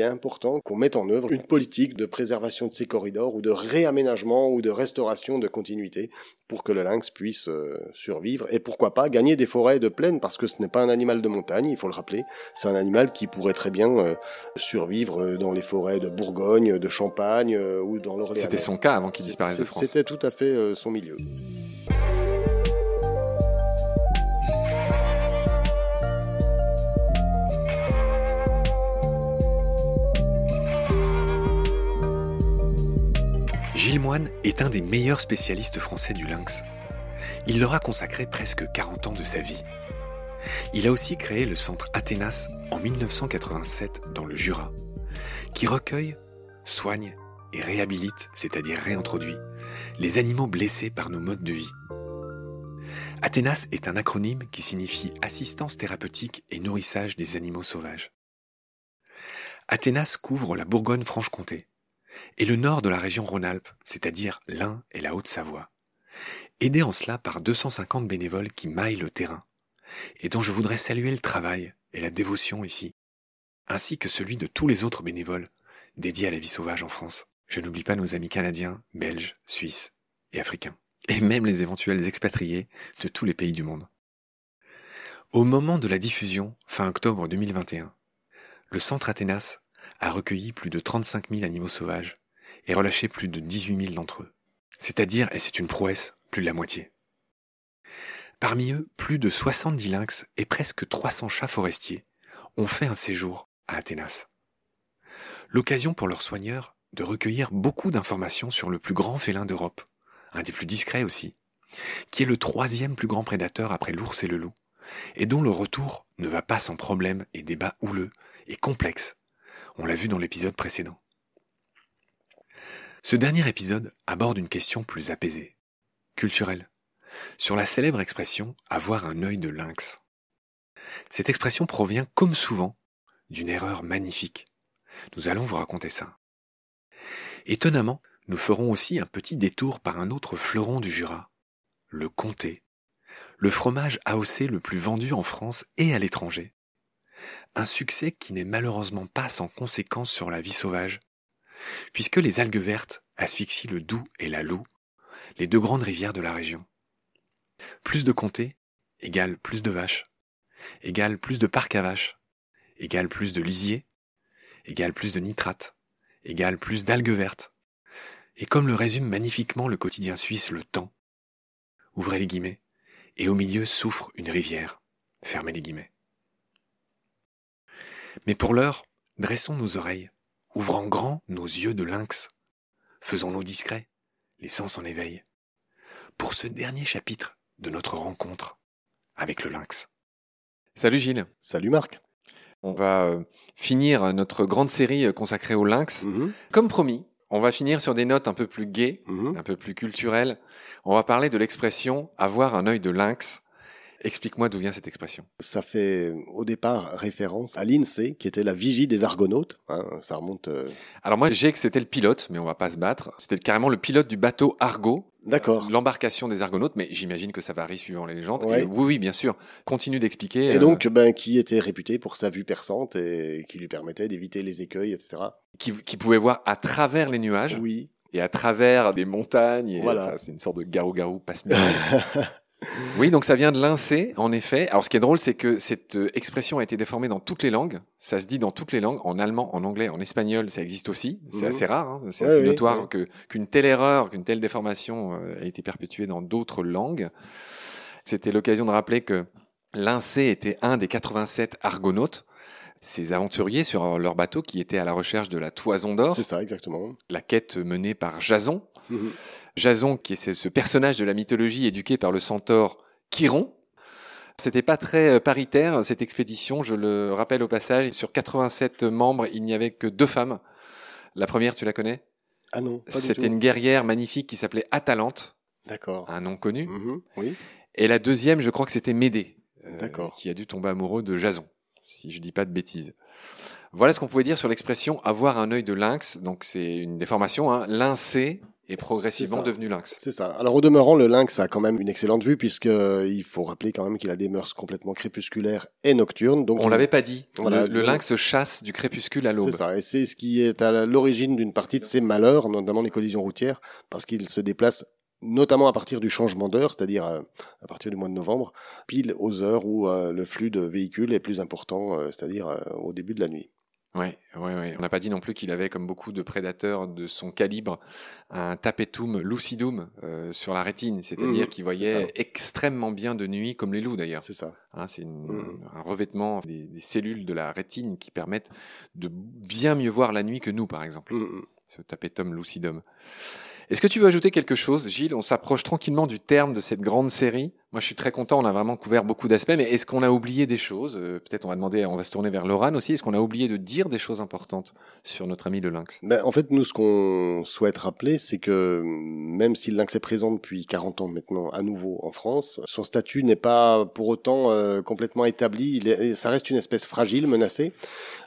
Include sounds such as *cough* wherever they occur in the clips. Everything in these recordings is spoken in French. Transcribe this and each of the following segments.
est important qu'on mette en œuvre une politique de préservation de ces corridors ou de réaménagement ou de restauration de continuité pour que le lynx puisse euh, survivre et pourquoi pas gagner des forêts de plaine parce que ce n'est pas un animal de montagne, il faut le rappeler, c'est un animal qui pourrait très bien euh, survivre dans les forêts de Bourgogne, de Champagne ou dans l'Orléans. C'était son cas avant qu'il disparaisse de France. C'était tout à fait son milieu. Gilles Moine est un des meilleurs spécialistes français du lynx. Il leur a consacré presque 40 ans de sa vie. Il a aussi créé le centre Athénas en 1987 dans le Jura, qui recueille, soigne et réhabilite, c'est-à-dire réintroduit, les animaux blessés par nos modes de vie. Athénas est un acronyme qui signifie assistance thérapeutique et nourrissage des animaux sauvages. Athénas couvre la Bourgogne-Franche-Comté, et le nord de la région Rhône-Alpes, c'est-à-dire l'Ain et la Haute-Savoie, aidé en cela par 250 bénévoles qui maillent le terrain, et dont je voudrais saluer le travail et la dévotion ici, ainsi que celui de tous les autres bénévoles dédiés à la vie sauvage en France. Je n'oublie pas nos amis canadiens, belges, suisses et africains, et même les éventuels expatriés de tous les pays du monde. Au moment de la diffusion, fin octobre 2021, le centre Athénas a recueilli plus de 35 000 animaux sauvages et relâché plus de 18 000 d'entre eux. C'est-à-dire, et c'est une prouesse, plus de la moitié. Parmi eux, plus de 70 lynx et presque 300 chats forestiers ont fait un séjour à Athénas. L'occasion pour leurs soigneurs de recueillir beaucoup d'informations sur le plus grand félin d'Europe, un des plus discrets aussi, qui est le troisième plus grand prédateur après l'ours et le loup, et dont le retour ne va pas sans problème et débats houleux et complexes on l'a vu dans l'épisode précédent. Ce dernier épisode aborde une question plus apaisée, culturelle, sur la célèbre expression avoir un œil de lynx. Cette expression provient, comme souvent, d'une erreur magnifique. Nous allons vous raconter ça. Étonnamment, nous ferons aussi un petit détour par un autre fleuron du Jura, le comté, le fromage AOC le plus vendu en France et à l'étranger, un succès qui n'est malheureusement pas sans conséquences sur la vie sauvage, puisque les algues vertes asphyxient le Doubs et la Loue, les deux grandes rivières de la région. Plus de comtés égale plus de vaches, égale plus de parcs à vaches, égale plus de lisiers, égale plus de nitrates, égale plus d'algues vertes. Et comme le résume magnifiquement le quotidien suisse Le Temps, ouvrez les guillemets, et au milieu souffre une rivière, fermez les guillemets. Mais pour l'heure, dressons nos oreilles, ouvrant grand nos yeux de lynx, faisons-nous discrets, les sens en éveil, pour ce dernier chapitre de notre rencontre avec le lynx. Salut Gilles. Salut Marc. On va euh, finir notre grande série euh, consacrée au lynx. Mhm. Comme promis, on va finir sur des notes un peu plus gaies, mhm. un peu plus culturelles. On va parler de l'expression avoir un œil de lynx Explique-moi d'où vient cette expression. Ça fait au départ référence à l'INSEE, qui était la vigie des Argonautes. Hein, ça remonte. Euh, Alors moi, j'ai que c'était le pilote, mais on va pas se battre. C'était carrément le pilote du bateau Argo. D'accord. L'embarcation des Argonautes, mais j'imagine que ça varie suivant les légendes. oui, oui, bien sûr. Continue d'expliquer. Et donc, euh, ben, qui était réputé pour sa vue perçante et qui lui permettait d'éviter les écueils, etc. Qui, qui pouvait voir à travers les nuages. Oui et à travers des montagnes. voilà. c'est une sorte de garou-garou passe *laughs* Oui, donc ça vient de l'incé, en effet. Alors ce qui est drôle, c'est que cette euh, expression a été déformée dans toutes les langues. Ça se dit dans toutes les langues, en allemand, en anglais, en espagnol, ça existe aussi. C'est mhm. assez rare, hein. c'est assez notoire que qu'une telle erreur, qu'une telle déformation euh, a été perpétuée dans d'autres langues. C'était l'occasion de rappeler que l'incé était un des 87 argonautes ces aventuriers sur leur bateau qui étaient à la recherche de la toison d'or. C'est ça, exactement. La quête menée par Jason. Mhm. Jason, qui est ce personnage de la mythologie éduqué par le centaure Chiron. C'était pas très euh, paritaire, cette expédition, je le rappelle au passage. Sur 87 membres, il n'y avait que deux femmes. La première, tu la connais? Ah non, C'était une guerrière magnifique qui s'appelait Atalante. D'accord. Un nom connu. Mhm, oui. Et la deuxième, je crois que c'était Médée. Euh, D'accord. Qui a dû tomber amoureux de Jason, si je dis pas de bêtises. Voilà ce qu'on pouvait dire sur l'expression avoir un œil de lynx. Donc c'est une déformation. Hein. Est progressivement devenu lynx. C'est ça. Alors au demeurant, le lynx a quand même une excellente vue puisque euh, il faut rappeler quand même qu'il a des mœurs complètement crépusculaires et nocturnes. Donc on l'avait pas dit. le, le, lynx chasse du crépuscule à l'aube. C'est ça. Et c'est ce qui est à l'origine d'une partie de ses malheurs, notamment les collisions routières, parce qu'il se déplace notamment à partir du changement d'heure, c'est-à-dire euh, à, partir du mois de novembre, pile aux heures où euh, le flux de véhicules est plus important, c'est-à-dire au début de la nuit. Oui, ouais, ouais. On n'a pas dit non plus qu'il avait, comme beaucoup de prédateurs de son calibre, un tapetum lucidum euh, sur la rétine, c'est-à-dire mmh, qu'il voyait extrêmement bien de nuit, comme les loups d'ailleurs. C'est ça. Hein, c'est mmh. un revêtement des, cellules de la rétine qui permettent de bien mieux voir la nuit que nous, par exemple. Mmh, Ce tapetum lucidum. Est-ce que tu veux ajouter quelque chose, Gilles? On s'approche tranquillement du terme de cette grande série. Moi, je suis très content. On a vraiment couvert beaucoup d'aspects. Mais est-ce qu'on a oublié des choses euh, Peut-être on va demander, on va se tourner vers Laurent aussi. Est-ce qu'on a oublié de dire des choses importantes sur notre ami le lynx? Ben, En fait, nous, ce qu'on souhaite rappeler, c'est que même si le lynx est présent depuis 40 ans maintenant à nouveau en France, son statut n'est pas pour autant euh, complètement établi. Ça reste une espèce fragile, menacée.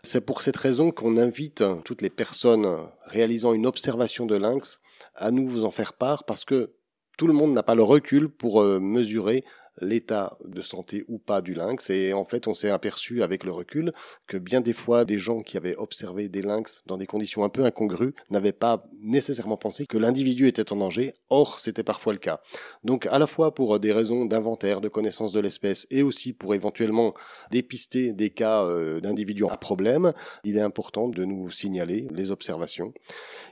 C'est pour cette raison qu'on invite toutes les personnes réalisant une observation de lynx à nous vous en faire part parce que tout le monde n'a pas le recul pour euh, mesurer l'état de santé ou pas du lynx. Et en fait, on s'est aperçu avec le recul que bien des fois, des gens qui avaient observé des lynx dans des conditions un peu incongrues n'avaient pas nécessairement pensé que l'individu était en danger. Or, c'était parfois le cas. Donc, à la fois pour des raisons d'inventaire, de connaissance de l'espèce, et aussi pour éventuellement dépister des cas euh, d'individus à problème, il est important de nous signaler les observations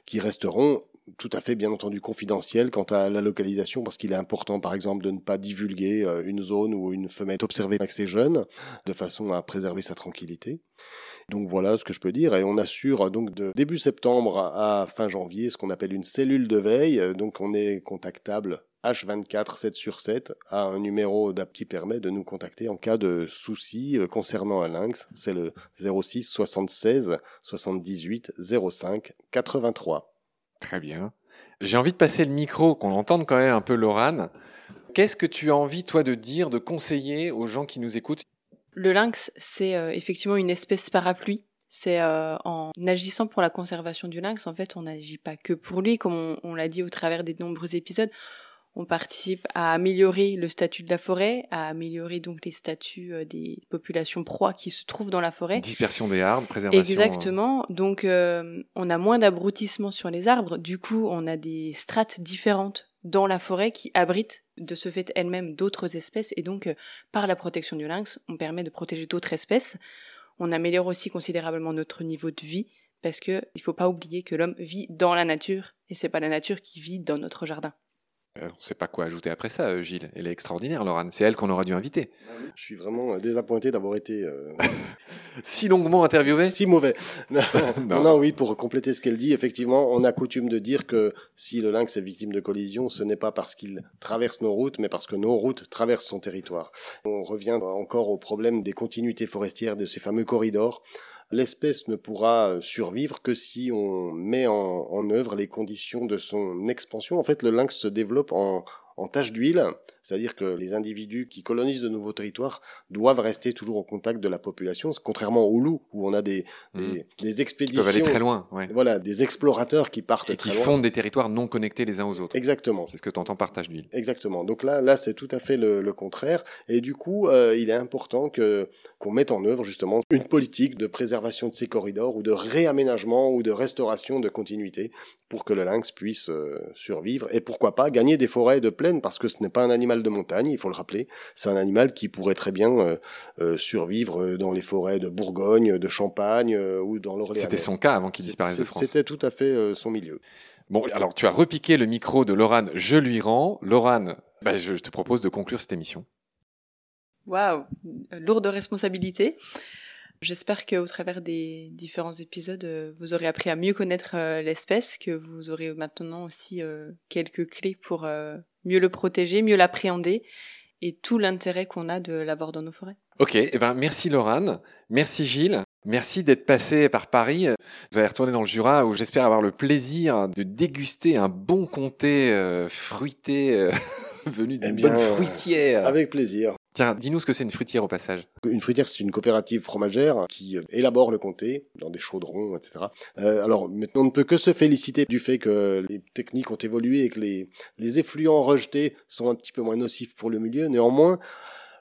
qui resteront tout à fait bien entendu confidentiel quant à la localisation parce qu'il est important par exemple de ne pas divulguer euh, une zone où une femelle est observée avec ses jeunes de façon à préserver sa tranquillité. Donc voilà ce que je peux dire et on assure donc de début septembre à fin janvier ce qu'on appelle une cellule de veille donc on est contactable H24 7 sur 7 à un numéro d'app qui permet de nous contacter en cas de soucis euh, concernant un lynx. C'est le 06 76 78 05 83. Très bien. J'ai envie de passer le micro, qu'on entende quand même un peu Lorane. Qu'est-ce que tu as envie, toi, de dire, de conseiller aux gens qui nous écoutent? Le lynx, c'est euh, effectivement une espèce parapluie. C'est euh, en agissant pour la conservation du lynx, en fait, on n'agit pas que pour lui, comme on l'a dit au travers des nombreux épisodes on participe à améliorer le statut de la forêt, à améliorer donc les statuts euh, des populations proies qui se trouvent dans la forêt. Dispersion des arbres, préservation. Exactement. Donc euh, on a moins d'abrutissement sur les arbres. Du coup, on a des strates différentes dans la forêt qui abritent de ce fait elles-mêmes d'autres espèces et donc euh, par la protection du lynx, on permet de protéger d'autres espèces. On améliore aussi considérablement notre niveau de vie parce que il faut pas oublier que l'homme vit dans la nature et c'est pas la nature qui vit dans notre jardin. Euh, on ne sait pas quoi ajouter après ça, euh, Gilles. Elle est extraordinaire, Laurent. C'est elle qu'on aurait dû inviter. Je suis vraiment euh, désappointé d'avoir été *laughs* si longuement interviewé. Si mauvais. *laughs* *laughs* Non, non. oui, pour compléter ce qu'elle dit, effectivement, on a coutume de dire que si le lynx est victime de collision, ce n'est pas parce qu'il traverse nos routes, mais parce que nos routes traversent son territoire. On revient encore au problème des continuités forestières, de ces fameux corridors l'espèce ne pourra survivre que si on met en, œuvre les conditions de son expansion. En fait, le lynx se développe en, en d'huile, c'est-à-dire que les individus qui colonisent de nouveaux territoires doivent rester toujours au contact de la population, contrairement au loup où on a des, des, mmh. des expéditions. Qui peuvent aller très loin, Voilà, des explorateurs qui partent Et qui fondent des territoires non connectés les uns aux autres. Exactement. C'est ce que tu entends par tache d'huile. Exactement. Donc là, là, c'est tout à fait le, le contraire. Et du coup, euh, il est important que qu'on mette en œuvre justement une politique de préservation de ces corridors ou de réaménagement ou de restauration de continuité pour que le lynx puisse euh, survivre et pourquoi pas gagner des forêts de plaine parce que ce n'est pas un animal de montagne, il faut le rappeler. C'est un animal qui pourrait très bien euh, euh, survivre dans les forêts de Bourgogne, de Champagne ou dans l'Orléans. C'était son cas avant qu'il disparaisse de France. C'était tout à fait son milieu. Bon, alors tu as repiqué le micro de Lorane, je lui rends. Lorane, bah, je te propose de conclure cette émission. Waouh, lourde responsabilité. J'espère qu'au travers des différents épisodes, euh, vous aurez appris à mieux connaître euh, l'espèce, que vous aurez maintenant aussi euh, quelques clés pour mieux le protéger, mieux l'appréhender et tout l'intérêt qu'on a de l'avoir dans nos forêts. Ok, eh ben merci Laurane, merci Gilles. Merci d'être passé par Paris. Vous allez retourner dans le Jura où j'espère avoir le plaisir de déguster un bon comté fruité *laughs* venu d'une eh bonne fruitière. Avec plaisir. Tiens, dis-nous ce que c'est une fruitière au passage. Une fruitière, c'est une coopérative fromagère qui euh, élabore le comté dans des chaudrons, etc. Euh, alors maintenant, on ne peut que se féliciter du fait que les techniques ont évolué et que les, les effluents rejetés sont un petit peu moins nocifs pour le milieu. Néanmoins,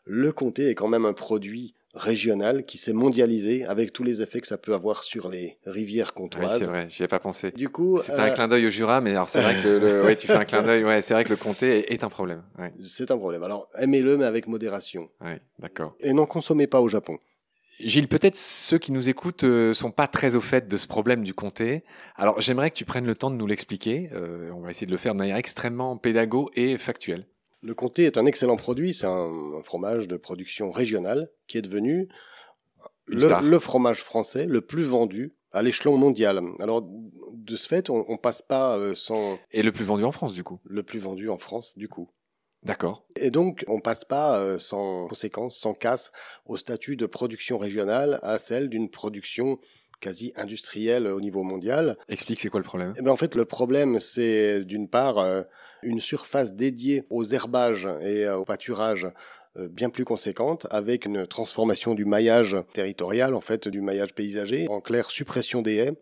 le comté est quand même un produit régional qui s'est mondialisé avec tous les effets que ça peut avoir sur les rivières comtoises. Oui, c'est vrai, j'y ai pas pensé. Du coup, c'est un euh, clin d'œil au Jura, mais alors c'est vrai que le, ouais, tu fais un clin d'œil. Ouais, c'est vrai que le comté est, un problème. Ouais. C'est un problème. Alors aimez-le, mais avec modération. Oui, d'accord. Et n'en consommez pas au Japon. Gilles, peut-être ceux qui nous écoutent euh, sont pas très au fait de ce problème du comté. Alors j'aimerais que tu prennes le temps de nous l'expliquer. Euh, on va essayer de le faire de manière extrêmement pédago et factuelle. Le comté est un excellent produit, c'est un, fromage de production régionale qui est devenu le, fromage français le plus vendu à l'échelon mondial. Alors, de ce fait, on, passe pas euh, sans... Et le plus vendu en France, du coup Le plus vendu en France, du coup. D'accord. Et donc, on passe pas euh, sans conséquence, sans casse, au statut de production régionale à celle d'une production quasi industrielle au niveau mondial. Explique, c'est quoi le problème? Eh ben, En fait, le problème, c'est d'une part euh, une surface dédiée aux herbages et au pâturage euh, bien plus conséquente avec une transformation du maillage territorial, en fait, du maillage paysager, en clair, suppression des haies,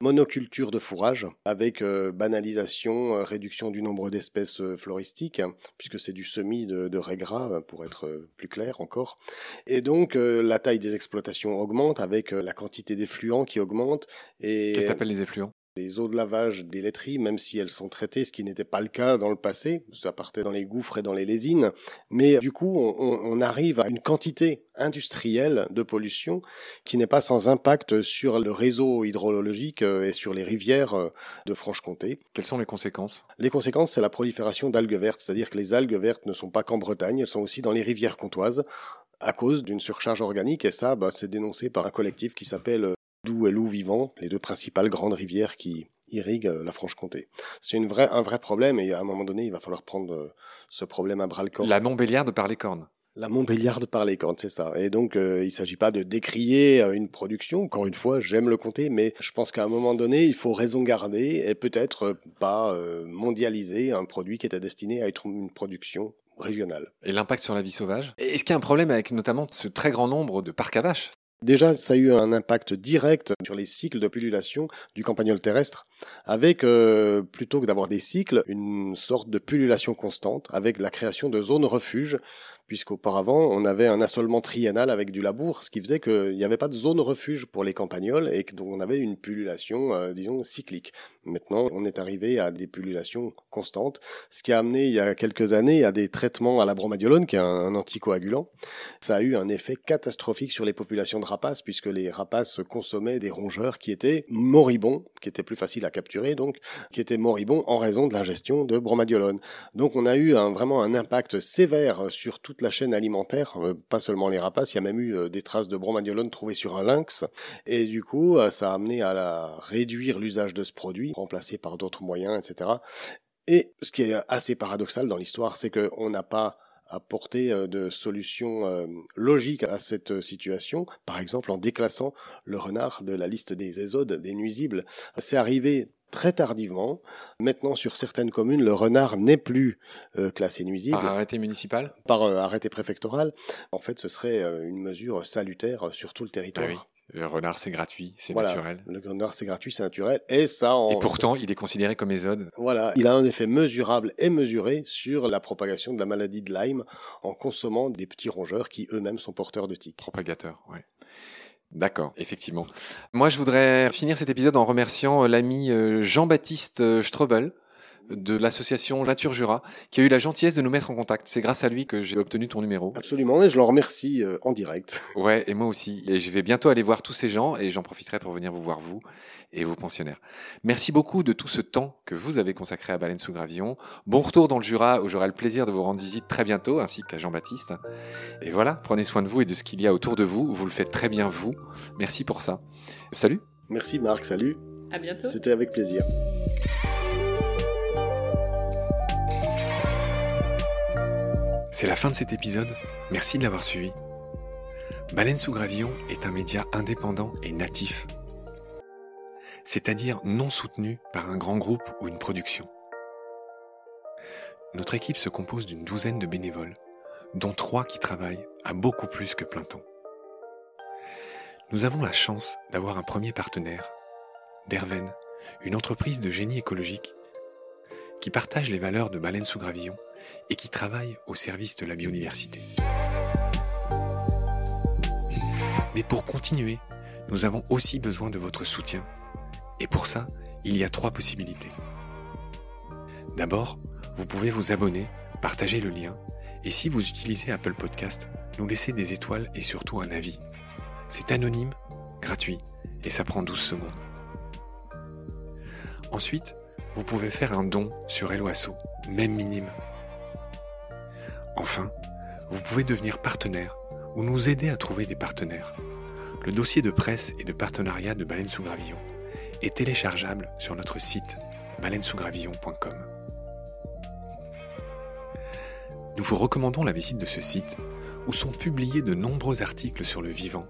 monoculture de fourrage avec euh, banalisation, euh, réduction du nombre d'espèces floristiques, puisque c'est du semis de, de gras, pour être plus clair encore. Et donc, la taille des exploitations augmente avec la quantité d'effluents qui augmente. Et... Qu'est-ce que tu appelles les effluents? Les eaux de lavage des laiteries, même si elles sont traitées, ce qui n'était pas le cas dans le passé, ça partait dans les gouffres et dans les lésines, mais du coup on, arrive à une quantité industrielle de pollution qui n'est pas sans impact sur le réseau hydrologique euh, et sur les rivières euh, de Franche-Comté. Quelles sont les conséquences? Les conséquences, c'est la prolifération d'algues vertes, c'est-à-dire que les algues vertes ne sont pas qu'en Bretagne, elles sont aussi dans les rivières comtoises à cause d'une surcharge organique, et ça, bah, c'est dénoncé par un collectif qui s'appelle Doubs et Loup Vivant, les deux principales grandes rivières qui irriguent euh, la Franche-Comté. C'est une vraie, un vrai problème et à un moment donné, il va falloir prendre euh, ce problème à bras le corps. La Montbéliarde par les cornes. La Montbéliarde par les cornes, c'est ça. Et donc, euh, il ne s'agit pas de décrier une production. Encore une fois, j'aime le compter, mais je pense qu'à un moment donné, il faut raison garder et peut-être pas mondialiser un produit qui était destiné à être une production régionale. Et l'impact sur la vie sauvage? Est-ce qu'il y a un problème avec notamment ce très grand nombre de parcs à vaches? Déjà, ça a eu un impact direct sur les cycles de pullulation du campagnol terrestre, avec, euh, plutôt que d'avoir des cycles, une sorte de pullulation constante, avec la création de zones refuges puisqu'auparavant, on avait un assolement triennal avec du labour, ce qui faisait qu'il n'y avait pas de zone refuge pour les campagnols et donc on avait une pullulation, euh, disons, cyclique. Maintenant, on est arrivé à des pullulations constantes, ce qui a amené il y a quelques années à des traitements à la bromadiolone, qui est un, anticoagulant. Ça a eu un effet catastrophique sur les populations de rapaces, puisque les rapaces consommaient des rongeurs qui étaient moribonds, qui étaient plus faciles à capturer, donc, qui étaient moribonds en raison de l'ingestion de bromadiolone. Donc on a eu un, vraiment un impact sévère sur tout la chaîne alimentaire, euh, pas seulement les rapaces, il y a même eu euh, des traces de bromadiolone trouvées sur un lynx, et du coup, euh, ça a amené à réduire l'usage de ce produit, remplacé par d'autres moyens, etc. Et ce qui est assez paradoxal dans l'histoire, c'est qu'on n'a pas apporté de solutions logiques à cette situation, par exemple en déclassant le renard de la liste des ésodes, des nuisibles. C'est arrivé très tardivement. Maintenant, sur certaines communes, le renard n'est plus euh, classé nuisible. Par arrêté municipal? Par euh, arrêté préfectoral. En fait, ce serait euh, une mesure salutaire sur tout le territoire. Ah le renard, c'est gratuit, c'est naturel. Le renard, c'est gratuit, c'est naturel. Et ça, Et pourtant, il est considéré comme ésode. Voilà. Il a un effet mesurable et mesuré sur la propagation de la maladie de Lyme en consommant des petits rongeurs qui eux-mêmes sont porteurs de tiques. Propagateurs, oui. D'accord, effectivement. Moi, je voudrais finir cet épisode en remerciant euh, l'ami euh, Jean-Baptiste euh, Strobel de l'association Nature Jura, qui a eu la gentillesse de nous mettre en contact. C'est grâce à lui que j'ai obtenu ton numéro. Absolument, et je l'en remercie en direct. *laughs* Ouais, et moi aussi. Et je vais bientôt aller voir tous ces gens, et j'en profiterai pour venir vous voir, vous et vos pensionnaires. Merci beaucoup de tout ce temps que vous avez consacré à Baleine sous Gravillon. Bon retour dans le Jura, où j'aurai le plaisir de vous rendre visite très bientôt, ainsi qu'à Jean-Baptiste. Et voilà, prenez soin de vous et de ce qu'il y a autour de vous. Vous le faites très bien, vous. Merci pour ça. Salut. Merci Marc, salut. À bientôt. C'était avec plaisir. C'est la fin de cet épisode. Merci de l'avoir suivi. Baleine sous Gravillon est un média indépendant et natif c'est-à-dire non soutenu par un grand groupe ou une production. Notre équipe se compose d'une douzaine de bénévoles, dont trois qui travaillent à beaucoup plus que plein temps. Nous avons la chance d'avoir un premier partenaire, Derven, une entreprise de génie écologique qui partage les valeurs de Baleine sous Gravillon et qui travaille au service de la biodiversité. Mais pour continuer, nous avons aussi besoin de votre soutien. Et pour ça, il y a trois possibilités. D'abord, vous pouvez vous abonner, partager le lien, et si vous utilisez Apple Podcast, nous laisser des étoiles et surtout un avis. C'est anonyme, gratuit, et ça prend 12 secondes. Ensuite, vous pouvez faire un don sur Helloasso, même minime. Enfin, vous pouvez devenir partenaire ou nous aider à trouver des partenaires. Le dossier de presse et de partenariat de Baleine sous Gravillon est téléchargeable sur notre site baleinesousgravillon.com. Nous vous recommandons la visite de ce site où sont publiés de nombreux articles sur le vivant,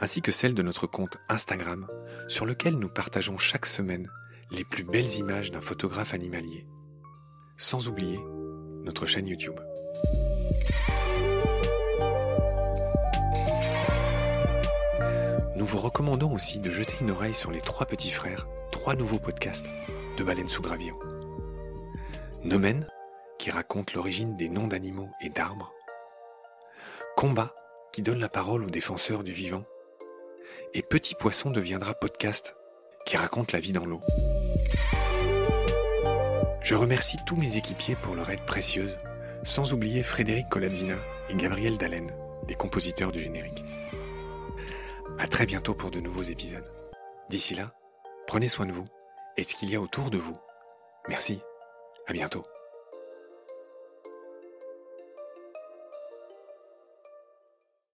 ainsi que celle de notre compte Instagram sur lequel nous partageons chaque semaine les plus belles images d'un photographe animalier. Sans oublier notre chaîne YouTube. Nous vous recommandons aussi de jeter une oreille sur les trois petits frères, trois nouveaux podcasts de Baleine sous Gravillon. Nomen, qui raconte l'origine des noms d'animaux et d'arbres. Combat, qui donne la parole aux défenseurs du vivant. Et Petit Poisson deviendra podcast, qui raconte la vie dans l'eau. Je remercie tous mes équipiers pour leur aide précieuse, sans oublier Frédéric Colazzina et Gabriel Dallen, les compositeurs du générique. À très bientôt pour de nouveaux épisodes. D'ici là, prenez soin de vous et de ce qu'il y a autour de vous. Merci. À bientôt.